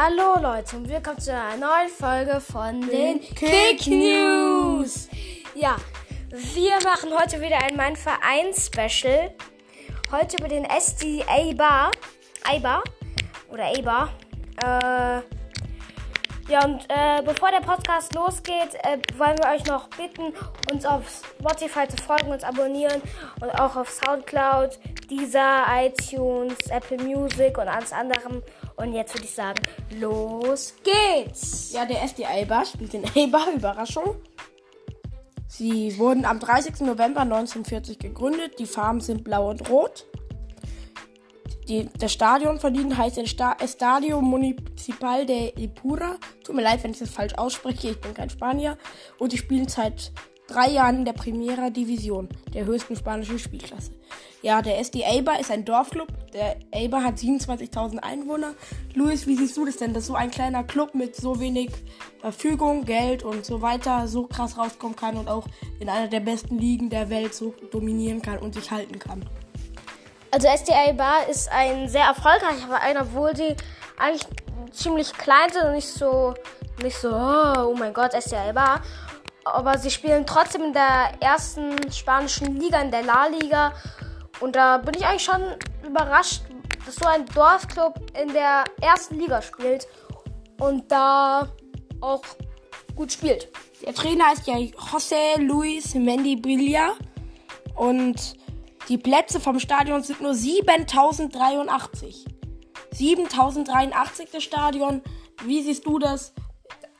Hallo Leute und willkommen zu einer neuen Folge von den Kick News. Ja, wir machen heute wieder ein Mein Verein Special. Heute über den SDA Bar, A-Bar oder A-Bar. Äh, ja, und äh, bevor der Podcast losgeht, äh, wollen wir euch noch bitten, uns auf Spotify zu folgen, uns abonnieren und auch auf Soundcloud, Deezer, iTunes, Apple Music und alles anderem. Und jetzt würde ich sagen, los geht's! Ja, der SD Alba spielt in Alba, Überraschung. Sie wurden am 30. November 1940 gegründet. Die Farben sind blau und rot. Die, das Stadion ihnen heißt Estadio Municipal de Ipura. Tut mir leid, wenn ich das falsch ausspreche, ich bin kein Spanier. Und die spielen seit drei Jahren in der Primera Division, der höchsten spanischen Spielklasse. Ja, der SD Eibar ist ein Dorfclub. Der Eibar hat 27.000 Einwohner. Luis, wie siehst du das denn, dass so ein kleiner Club mit so wenig Verfügung, Geld und so weiter so krass rauskommen kann und auch in einer der besten Ligen der Welt so dominieren kann und sich halten kann? Also SDI Bar ist ein sehr erfolgreicher Verein, obwohl sie eigentlich ziemlich klein sind und nicht so, nicht so, oh mein Gott, SDI Bar. Aber sie spielen trotzdem in der ersten spanischen Liga, in der La Liga. Und da bin ich eigentlich schon überrascht, dass so ein Dorfclub in der ersten Liga spielt und da auch gut spielt. Der Trainer ist ja José Luis Mendy Brilla und die Plätze vom Stadion sind nur 7083. 7083 das Stadion. Wie siehst du das?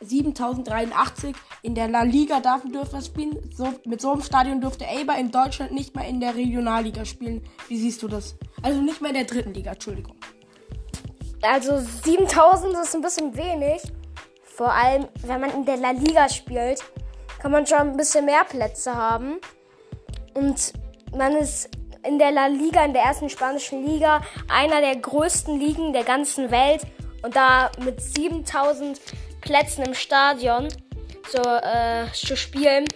7083 in der La Liga dürfen wir spielen. So, mit so einem Stadion dürfte Eber in Deutschland nicht mal in der Regionalliga spielen. Wie siehst du das? Also nicht mehr in der dritten Liga, Entschuldigung. Also 7000 ist ein bisschen wenig. Vor allem, wenn man in der La Liga spielt, kann man schon ein bisschen mehr Plätze haben. Und man ist in der La Liga, in der ersten spanischen Liga, einer der größten Ligen der ganzen Welt. Und da mit 7000 Plätzen im Stadion so, äh, zu spielen,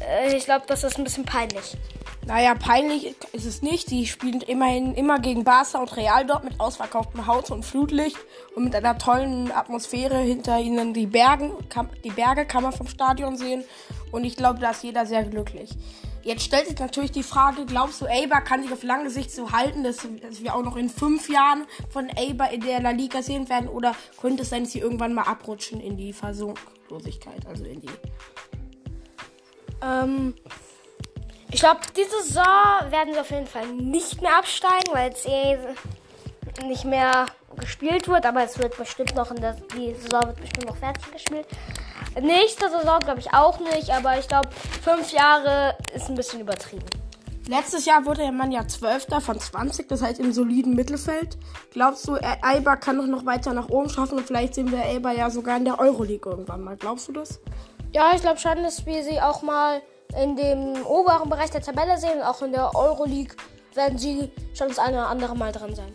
äh, ich glaube, das ist ein bisschen peinlich. Naja, peinlich ist es nicht. Sie spielen immerhin immer gegen Barca und Real dort mit ausverkauftem Haus und Flutlicht und mit einer tollen Atmosphäre hinter ihnen. Die, Bergen, die Berge kann man vom Stadion sehen und ich glaube, da ist jeder sehr glücklich. Jetzt stellt sich natürlich die Frage, glaubst du, Eber kann sich auf lange Sicht so halten, dass, dass wir auch noch in fünf Jahren von Eber in der La Liga sehen werden? Oder könnte es sein, dass sie irgendwann mal abrutschen in die Versunklosigkeit, also in die... Ähm, ich glaube, diese Saison werden sie auf jeden Fall nicht mehr absteigen, weil es eh nicht mehr gespielt wird, aber es wird bestimmt noch in der die Saison wird bestimmt noch fertig gespielt. Nächste Saison glaube ich auch nicht, aber ich glaube, fünf Jahre ist ein bisschen übertrieben. Letztes Jahr wurde man ja Zwölfter von 20, das heißt im soliden Mittelfeld. Glaubst du, Eibar kann noch, noch weiter nach oben schaffen und vielleicht sehen wir Eibar ja sogar in der Euroleague irgendwann mal. Glaubst du das? Ja, ich glaube schon, dass wir sie auch mal in dem oberen Bereich der Tabelle sehen. Auch in der Euroleague werden sie schon das eine oder andere Mal dran sein.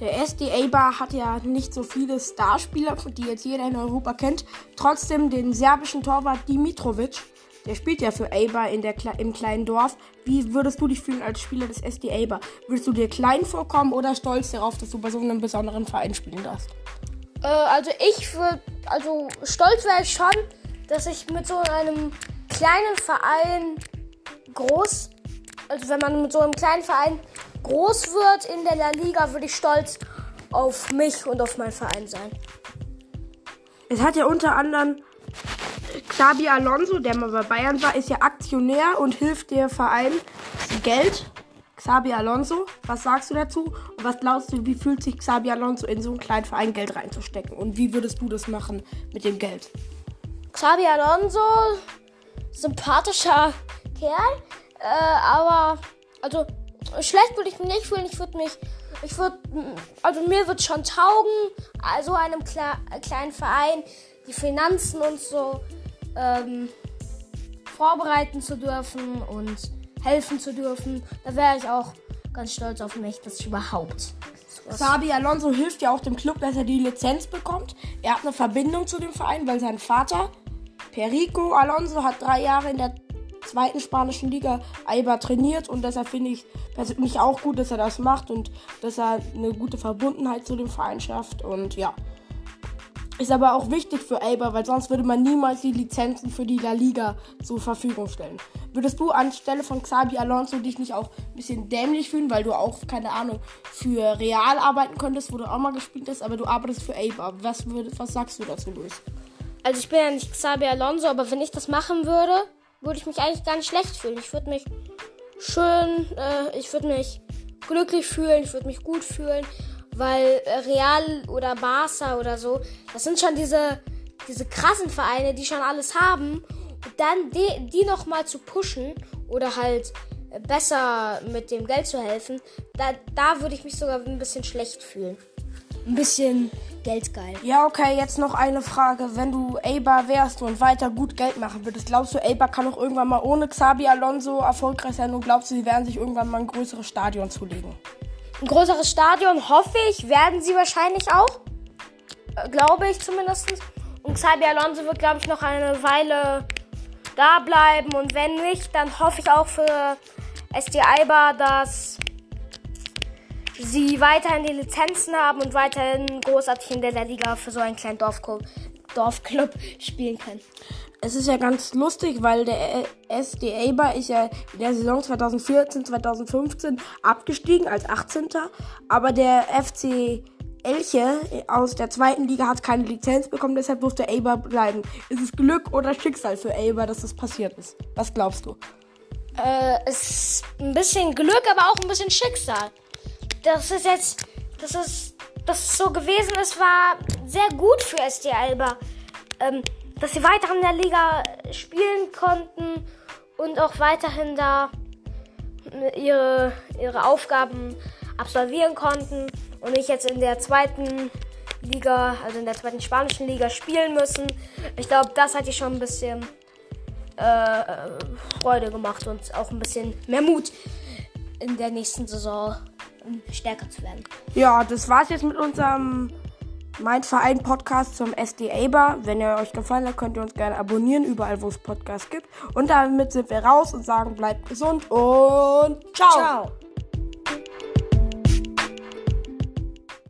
Der SDA Bar hat ja nicht so viele Starspieler, die jetzt jeder in Europa kennt. Trotzdem den serbischen Torwart Dimitrovic, der spielt ja für Eibar in der, im kleinen Dorf. Wie würdest du dich fühlen als Spieler des SDA Bar? Würdest du dir klein vorkommen oder stolz darauf, dass du bei so einem besonderen Verein spielen darfst? Äh, also ich würde, also stolz wäre ich schon, dass ich mit so einem kleinen Verein groß, also wenn man mit so einem kleinen Verein groß wird in der La Liga, würde ich stolz auf mich und auf meinen Verein sein. Es hat ja unter anderem Xabi Alonso, der mal bei Bayern war, ist ja Aktionär und hilft der Verein Geld. Xabi Alonso, was sagst du dazu? Und was glaubst du, wie fühlt sich Xabi Alonso in so einen kleinen Verein Geld reinzustecken? Und wie würdest du das machen mit dem Geld? Xabi Alonso, sympathischer Kerl, äh, aber also schlecht würde ich mich nicht fühlen. Ich würde mich, ich würde, also mir wird schon taugen, also einem Kle kleinen Verein die Finanzen und so ähm, vorbereiten zu dürfen und helfen zu dürfen. Da wäre ich auch ganz stolz auf mich, dass ich überhaupt. Sabi Alonso hilft ja auch dem Club, dass er die Lizenz bekommt. Er hat eine Verbindung zu dem Verein, weil sein Vater, Perico Alonso, hat drei Jahre in der zweiten spanischen Liga Eibar trainiert und deshalb finde ich persönlich auch gut, dass er das macht und dass er eine gute Verbundenheit zu dem Verein schafft und ja. Ist aber auch wichtig für Elba, weil sonst würde man niemals die Lizenzen für die La Liga zur Verfügung stellen. Würdest du anstelle von Xabi Alonso dich nicht auch ein bisschen dämlich fühlen, weil du auch, keine Ahnung, für Real arbeiten könntest, wo du auch mal gespielt hast, aber du arbeitest für Elba. Was, was sagst du dazu, Luis? Also ich bin ja nicht Xabi Alonso, aber wenn ich das machen würde, würde ich mich eigentlich gar nicht schlecht fühlen. Ich würde mich schön, äh, ich würde mich glücklich fühlen, ich würde mich gut fühlen weil äh, Real oder Barca oder so, das sind schon diese, diese krassen Vereine, die schon alles haben. Und dann die, die nochmal zu pushen oder halt äh, besser mit dem Geld zu helfen, da, da würde ich mich sogar ein bisschen schlecht fühlen. Ein bisschen geldgeil. Ja, okay, jetzt noch eine Frage. Wenn du Eibar wärst und weiter gut Geld machen würdest, glaubst du, Eibar kann auch irgendwann mal ohne Xabi Alonso erfolgreich sein und glaubst du, sie werden sich irgendwann mal ein größeres Stadion zulegen? Ein größeres Stadion, hoffe ich, werden sie wahrscheinlich auch. Äh, glaube ich zumindest. Und Xabi Alonso wird, glaube ich, noch eine Weile da bleiben. Und wenn nicht, dann hoffe ich auch für SD Alba, dass sie weiterhin die Lizenzen haben und weiterhin großartig in der Liga für so einen kleinen Dorfclub, Dorfclub spielen können es ist ja ganz lustig, weil der SD Eber ist ja in der Saison 2014, 2015 abgestiegen als 18. Aber der FC Elche aus der zweiten Liga hat keine Lizenz bekommen, deshalb durfte Eber bleiben. Ist es Glück oder Schicksal für Eber, dass das passiert ist? Was glaubst du? Äh, es ist ein bisschen Glück, aber auch ein bisschen Schicksal. Das ist jetzt, das ist, dass es so gewesen ist, war sehr gut für SD Alba. Ähm, dass sie weiter in der Liga spielen konnten und auch weiterhin da ihre, ihre Aufgaben absolvieren konnten und nicht jetzt in der zweiten Liga, also in der zweiten spanischen Liga spielen müssen. Ich glaube, das hat die schon ein bisschen äh, Freude gemacht und auch ein bisschen mehr Mut in der nächsten Saison stärker zu werden. Ja, das war's jetzt mit unserem mein Verein Podcast zum SD Aber. Wenn er euch gefallen hat, könnt ihr uns gerne abonnieren, überall wo es Podcasts gibt. Und damit sind wir raus und sagen, bleibt gesund und ciao. ciao.